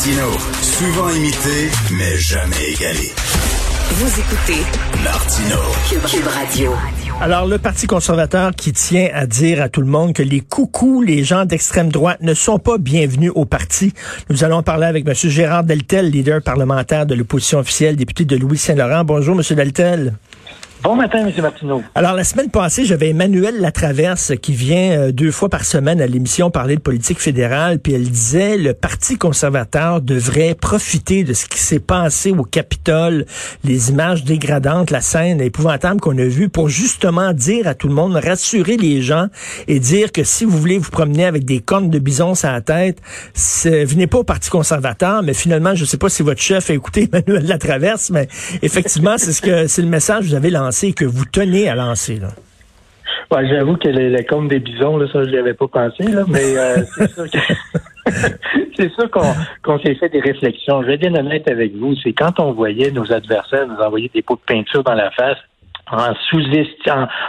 Martino, souvent imité, mais jamais égalé. Vous écoutez Martino. Cube, Cube Radio. Alors, le Parti conservateur qui tient à dire à tout le monde que les coucous, les gens d'extrême droite, ne sont pas bienvenus au parti. Nous allons parler avec M. Gérard Deltel, leader parlementaire de l'opposition officielle, député de Louis-Saint-Laurent. Bonjour, M. Deltel. Bon matin, M. Martineau. Alors, la semaine passée, j'avais Emmanuel Latraverse qui vient euh, deux fois par semaine à l'émission parler de politique fédérale, puis elle disait le Parti conservateur devrait profiter de ce qui s'est passé au Capitole, les images dégradantes, la scène épouvantable qu'on a vue, pour justement dire à tout le monde, rassurer les gens et dire que si vous voulez vous promener avec des cornes de bison sur la tête, venez pas au Parti conservateur, mais finalement, je sais pas si votre chef a écouté Emmanuel Latraverse, mais effectivement, c'est ce que c'est le message que vous avez lancé que vous tenez à lancer? Là? Ouais, J'avoue que les, les des bisons, là, ça, je n'y avais pas pensé, là, mais euh, c'est sûr c'est sûr qu'on s'est fait des réflexions. Je vais être bien honnête avec vous, c'est quand on voyait nos adversaires nous envoyer des pots de peinture dans la face, en sous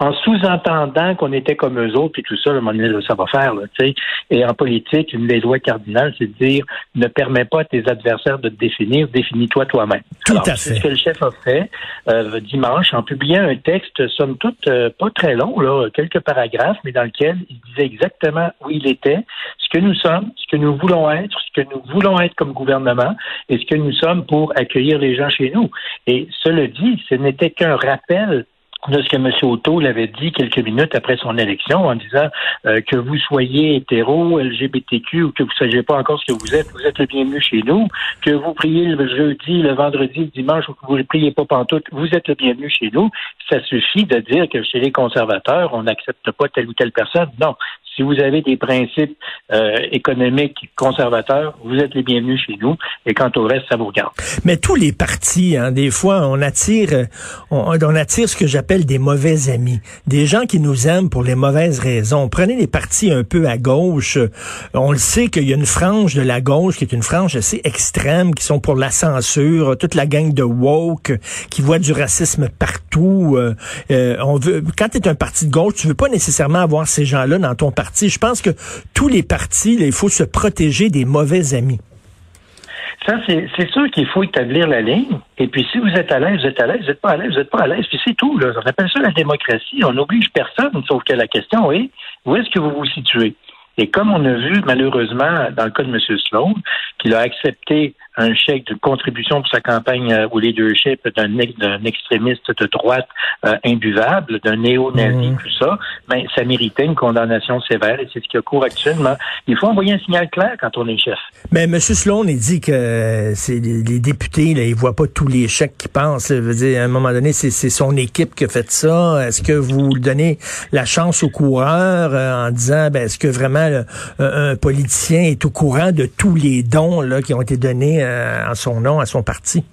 en, sous-entendant qu'on était comme eux autres et tout ça, le moment ça va faire, tu sais. Et en politique, une des lois cardinales, c'est de dire ne permets pas à tes adversaires de te définir, définis-toi toi-même. Tout à fait. C'est ce que le chef a fait euh, dimanche en publiant un texte, somme toute, euh, pas très long, là, quelques paragraphes, mais dans lequel il disait exactement où il était, ce que nous sommes, ce que nous voulons être, ce que nous voulons être comme gouvernement et ce que nous sommes pour accueillir les gens chez nous. Et cela dit, ce n'était qu'un rappel de ce que M. Otto l'avait dit quelques minutes après son élection en disant euh, que vous soyez hétéro, LGBTQ ou que vous ne sachiez pas encore ce que vous êtes, vous êtes le bienvenu chez nous, que vous priez le jeudi, le vendredi, le dimanche ou que vous ne priez pas pantoute, vous êtes le bienvenu chez nous. Ça suffit de dire que chez les conservateurs, on n'accepte pas telle ou telle personne. Non, si vous avez des principes euh, économiques conservateurs, vous êtes les bienvenus chez nous. Et quant au reste, ça vous regarde. Mais tous les partis, hein, des fois, on attire, on attire ce que j'appelle des mauvais amis, des gens qui nous aiment pour les mauvaises raisons. Prenez les partis un peu à gauche. On le sait qu'il y a une frange de la gauche qui est une frange assez extrême, qui sont pour la censure, toute la gang de woke qui voit du racisme partout. Euh, euh, on veut, quand tu es un parti de gauche, tu veux pas nécessairement avoir ces gens-là dans ton parti je pense que tous les partis, il faut se protéger des mauvais amis. Ça, c'est sûr qu'il faut établir la ligne. Et puis, si vous êtes à l'aise, vous êtes à l'aise. Vous n'êtes pas à l'aise, vous n'êtes pas à l'aise. Puis c'est tout. Là. On appelle ça la démocratie. On n'oblige personne, sauf que la question est, où est-ce que vous vous situez? Et comme on a vu, malheureusement, dans le cas de M. Sloan, qu'il a accepté un chèque de contribution pour sa campagne euh, au leadership d'un d'un extrémiste de droite euh, imbuvable, d'un néo-nazi, mmh. tout ça, ben, ça méritait une condamnation sévère et c'est ce qui a cours actuellement. Il faut envoyer un signal clair quand on est chef. Mais M. Sloan, il dit que c'est les, députés, là, ils voient pas tous les chèques qu'ils pensent. Veut dire, à un moment donné, c'est son équipe qui a fait ça. Est-ce que vous donnez la chance aux coureurs euh, en disant, ben, est-ce que vraiment un politicien est au courant de tous les dons là, qui ont été donnés euh, en son nom, à son parti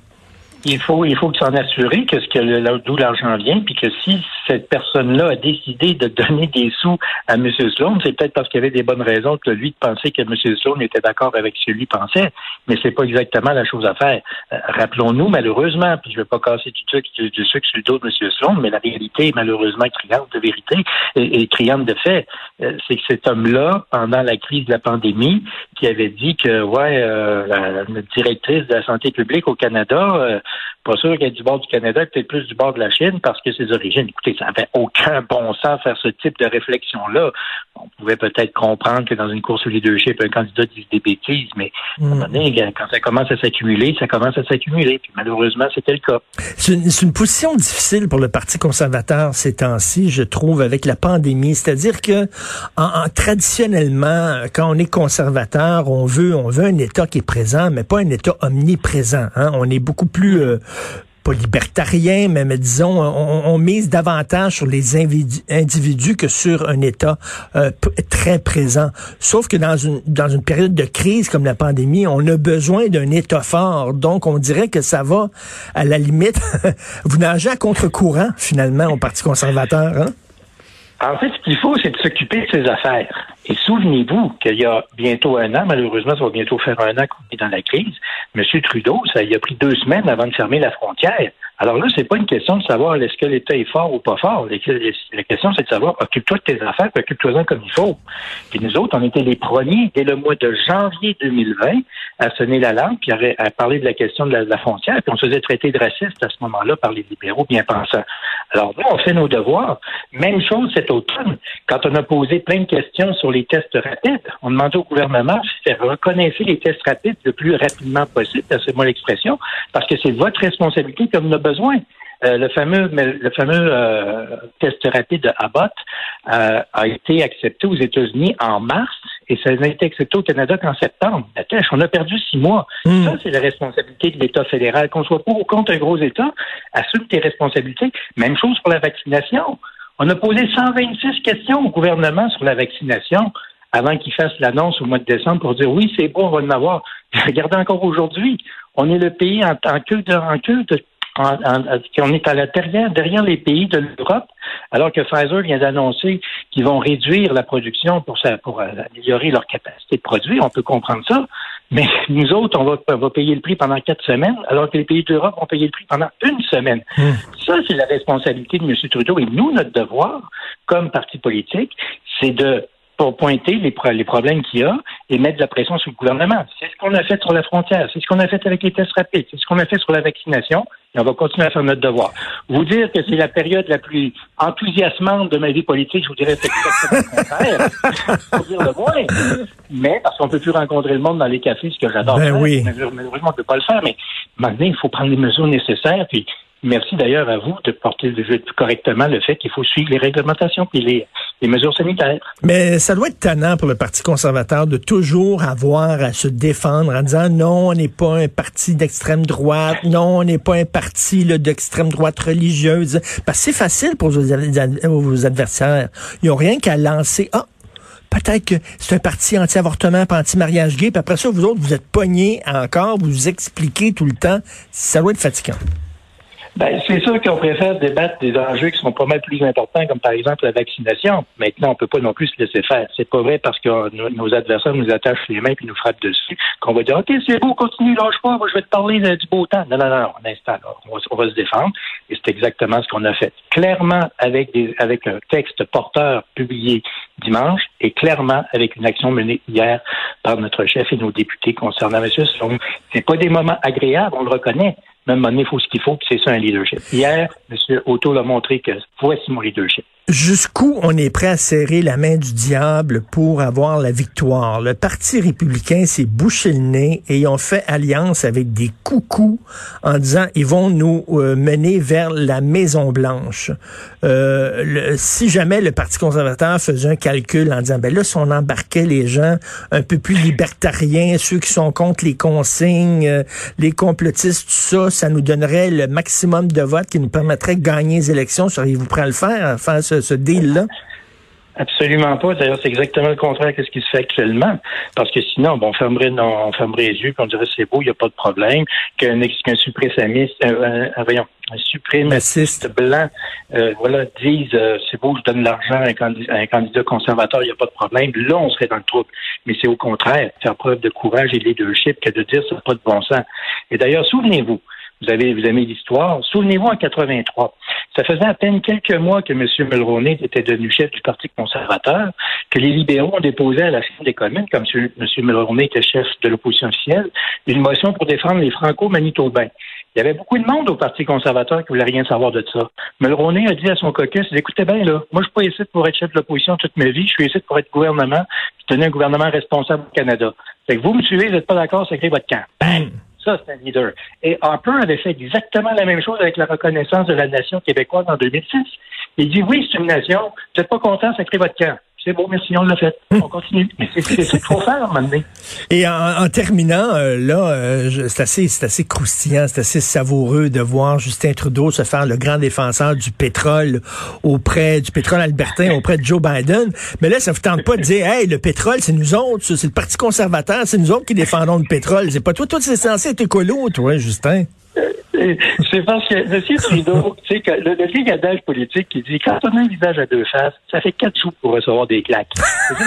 il faut il faut s'en assurer que ce que d'où l'argent vient, puis que si cette personne-là a décidé de donner des sous à M. Sloan, c'est peut-être parce qu'il y avait des bonnes raisons que lui de penser que M. Sloan était d'accord avec ce que lui pensait, mais c'est pas exactement la chose à faire. Euh, rappelons-nous, malheureusement, puis je vais pas casser du truc du, sucre sur le dos de M. Sloan, mais la réalité est malheureusement criante de vérité et, criante de fait. Euh, c'est que cet homme-là, pendant la crise de la pandémie, qui avait dit que ouais, euh, la, directrice de la santé publique au Canada pas sûr qu'elle est du bord du Canada, peut-être plus du bord de la Chine parce que ses origines. Écoutez, ça n'avait aucun bon sens faire ce type de réflexion-là. On pouvait peut-être comprendre que dans une course au leadership, un candidat dise des bêtises, mais à un moment donné, mm. quand ça commence à s'accumuler, ça commence à s'accumuler. Puis malheureusement, c'était le cas. C'est une, une, position difficile pour le Parti conservateur ces temps-ci, je trouve, avec la pandémie. C'est-à-dire que en, traditionnellement, quand on est conservateur, on veut, on veut un État qui est présent, mais pas un État omniprésent. Hein? On est beaucoup plus euh, pas libertarien, mais, disons, on, mise davantage sur les individus, que sur un État euh, très présent. Sauf que dans une, dans une période de crise comme la pandémie, on a besoin d'un État fort. Donc, on dirait que ça va, à la limite, vous nagez à contre-courant, finalement, au Parti conservateur. Hein? En fait, ce qu'il faut, c'est de s'occuper de ses affaires. Et souvenez-vous qu'il y a bientôt un an, malheureusement, ça va bientôt faire un an qu'on est dans la crise, M. Trudeau, ça il a pris deux semaines avant de fermer la frontière. Alors là, c'est pas une question de savoir est-ce que l'État est fort ou pas fort. La question, c'est de savoir occupe-toi de tes affaires, occupe-toi-en comme il faut. Puis nous autres, on était les premiers dès le mois de janvier 2020 à sonner la lampe, puis à, parler de la question de la, frontière, puis on se faisait traiter de raciste à ce moment-là par les libéraux bien pensants. Alors là, on fait nos devoirs. Même chose cet automne, quand on a posé plein de questions sur les tests rapides, on demandait au gouvernement faire reconnaître les tests rapides le plus rapidement possible, c'est moi l'expression, parce que c'est votre responsabilité comme on a besoin. Euh, le fameux, le fameux euh, test rapide de Abbott euh, a été accepté aux États-Unis en mars et ça n'a été accepté au Canada qu'en septembre. on a perdu six mois. Hmm. Ça, c'est la responsabilité de l'État fédéral. Qu'on soit pour ou contre un gros État, assume tes responsabilités. Même chose pour la vaccination. On a posé 126 questions au gouvernement sur la vaccination avant qu'il fasse l'annonce au mois de décembre pour dire oui, c'est bon, on va en avoir. Regardez encore aujourd'hui. On est le pays en, en culte, en culte on est à l'intérieur, derrière les pays de l'Europe, alors que Pfizer vient d'annoncer qu'ils vont réduire la production pour, pour améliorer leur capacité de produire. On peut comprendre ça. Mais nous autres, on va, payer le prix pendant quatre semaines, alors que les pays d'Europe vont payer le prix pendant une semaine. Hmm. Ça, c'est la responsabilité de M. Trudeau. Et nous, notre devoir, comme parti politique, c'est de pour pointer les, les problèmes qu'il y a et mettre de la pression sur le gouvernement. C'est ce qu'on a fait sur la frontière, c'est ce qu'on a fait avec les tests rapides, c'est ce qu'on a fait sur la vaccination, et on va continuer à faire notre devoir. Vous dire que c'est la période la plus enthousiasmante de ma vie politique, je vous dirais c'est exactement le contraire, pour dire le moins. Mais parce qu'on peut plus rencontrer le monde dans les cafés, ce que j'adore ben Oui. Malheureusement, on peut pas le faire, mais maintenant, il faut prendre les mesures nécessaires, puis Merci d'ailleurs à vous de porter correctement le fait qu'il faut suivre les réglementations les, les, mesures sanitaires. Mais ça doit être tannant pour le Parti conservateur de toujours avoir à se défendre en disant non, on n'est pas un parti d'extrême droite, non, on n'est pas un parti d'extrême droite religieuse. Parce que c'est facile pour vos, adversaires. Ils n'ont rien qu'à lancer. Ah, peut-être que c'est un parti anti-avortement, anti-mariage gay, puis après ça, vous autres, vous êtes pognés encore, vous vous expliquez tout le temps. Ça doit être fatigant. Ben, c'est sûr qu'on préfère débattre des enjeux qui sont pas mal plus importants, comme par exemple la vaccination. Maintenant, on peut pas non plus se laisser faire. C'est pas vrai parce que nos, adversaires nous attachent les mains puis nous frappent dessus qu'on va dire OK, c'est beau, continue, lâche pas, moi je vais te parler du beau temps. Non, non, non, un instant, on, va, on va se défendre. Et c'est exactement ce qu'on a fait. Clairement, avec des, avec un texte porteur publié dimanche et clairement avec une action menée hier par notre chef et nos députés concernant M. Sloan. C'est pas des moments agréables, on le reconnaît même il faut ce qu'il faut, c'est ça un leadership. Hier, M. Auto l'a montré que voici mon leadership. Jusqu'où on est prêt à serrer la main du diable pour avoir la victoire? Le Parti républicain s'est bouché le nez et ont fait alliance avec des coucous en disant ils vont nous euh, mener vers la Maison Blanche. Euh, si jamais le Parti conservateur faisait un calcul en disant ben là si on embarquait les gens un peu plus libertariens, ceux qui sont contre les consignes, euh, les complotistes, tout ça, ça nous donnerait le maximum de votes qui nous permettrait de gagner les élections. Seriez-vous prêt à le faire, faire ce, deal-là? Absolument pas. D'ailleurs, c'est exactement le contraire de ce qui se fait actuellement. Parce que sinon, bon, on fermerait, on fermerait les yeux, puis on dirait c'est beau, il n'y a pas de problème. Qu'un qu suprémaciste, euh, voyons, un suprémaciste blanc, euh, voilà, dise euh, c'est beau, je donne l'argent à, un candidat conservateur, il n'y a pas de problème. Là, on serait dans le trouble. Mais c'est au contraire, faire preuve de courage et de leadership que de dire ça n'a pas de bon sens. Et d'ailleurs, souvenez-vous, vous avez, vous aimez l'histoire. Souvenez-vous en 83. Ça faisait à peine quelques mois que M. Mulroney était devenu chef du Parti conservateur, que les libéraux ont déposé à la Chambre des communes, comme M. Mulroney était chef de l'opposition officielle, une motion pour défendre les franco-manitobains. Il y avait beaucoup de monde au Parti conservateur qui voulait rien savoir de ça. Mulroney a dit à son caucus, écoutez bien, là, moi, je suis pas ici pour être chef de l'opposition toute ma vie, je suis ici pour être gouvernement, puis tenir un gouvernement responsable au Canada. Fait que vous me suivez, vous n'êtes pas d'accord, c'est votre camp. Bang! Ça, c'est un leader. Et Harper avait fait exactement la même chose avec la reconnaissance de la nation québécoise en 2006. Il dit oui, c'est une nation. Vous n'êtes pas content, sacrez votre camp. C'est bon, merci, on l'a fait. On continue. C'est ce qu'il faut faire maintenant. Et en, terminant, euh, là, euh, c'est assez, assez croustillant, c'est assez savoureux de voir Justin Trudeau se faire le grand défenseur du pétrole auprès du pétrole albertain, auprès de Joe Biden. Mais là, ça vous tente pas de dire, hey, le pétrole, c'est nous autres, c'est le Parti conservateur, c'est nous autres qui défendons le pétrole. C'est pas toi, toi, c'est censé être écolo, toi, Justin. C'est parce que M. Trudeau, tu sais, le, le politique qui dit quand on a un visage à deux faces, ça fait quatre jours pour recevoir des claques.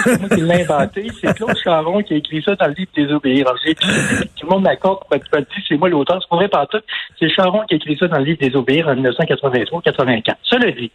C'est moi qui l'ai inventé. C'est Claude Charon qui a écrit ça dans le livre des obéir. Tout le monde m'accorde pour être c'est moi l'auteur. C'est pour vrai pas tout. C'est Charon qui a écrit ça dans le livre des obéir en 1983-84. Cela dit,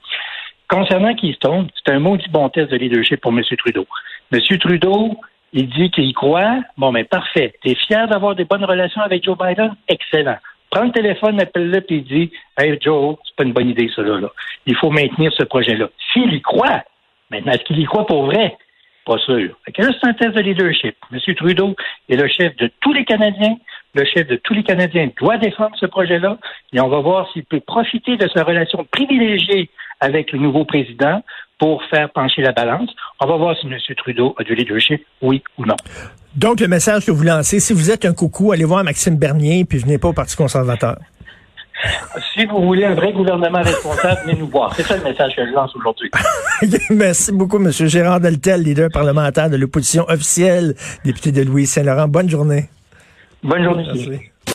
concernant Keystone, c'est un maudit bon test de leadership pour M. Trudeau. M. Trudeau, Il dit qu'il y croit. Bon, mais parfait. T'es fier d'avoir des bonnes relations avec Joe Biden? Excellent. Prends le téléphone, appelle-le, puis dit Hey Joe, c'est pas une bonne idée, ça, là. Il faut maintenir ce projet-là. S'il y croit, maintenant, est-ce qu'il y croit pour vrai? Pas sûr. Fait là, c'est un test de leadership. M. Trudeau est le chef de tous les Canadiens. Le chef de tous les Canadiens doit défendre ce projet-là. Et on va voir s'il peut profiter de sa relation privilégiée avec le nouveau président pour faire pencher la balance. On va voir si M. Trudeau a du leadership, oui ou non. Donc, le message que vous lancez, si vous êtes un coucou, allez voir Maxime Bernier, puis venez pas au Parti conservateur. Si vous voulez un vrai gouvernement responsable, venez nous voir. C'est ça le message que je lance aujourd'hui. Merci beaucoup, M. Gérard Deltel, leader parlementaire de l'opposition officielle, député de Louis-Saint-Laurent. Bonne journée. Bonne journée. Merci.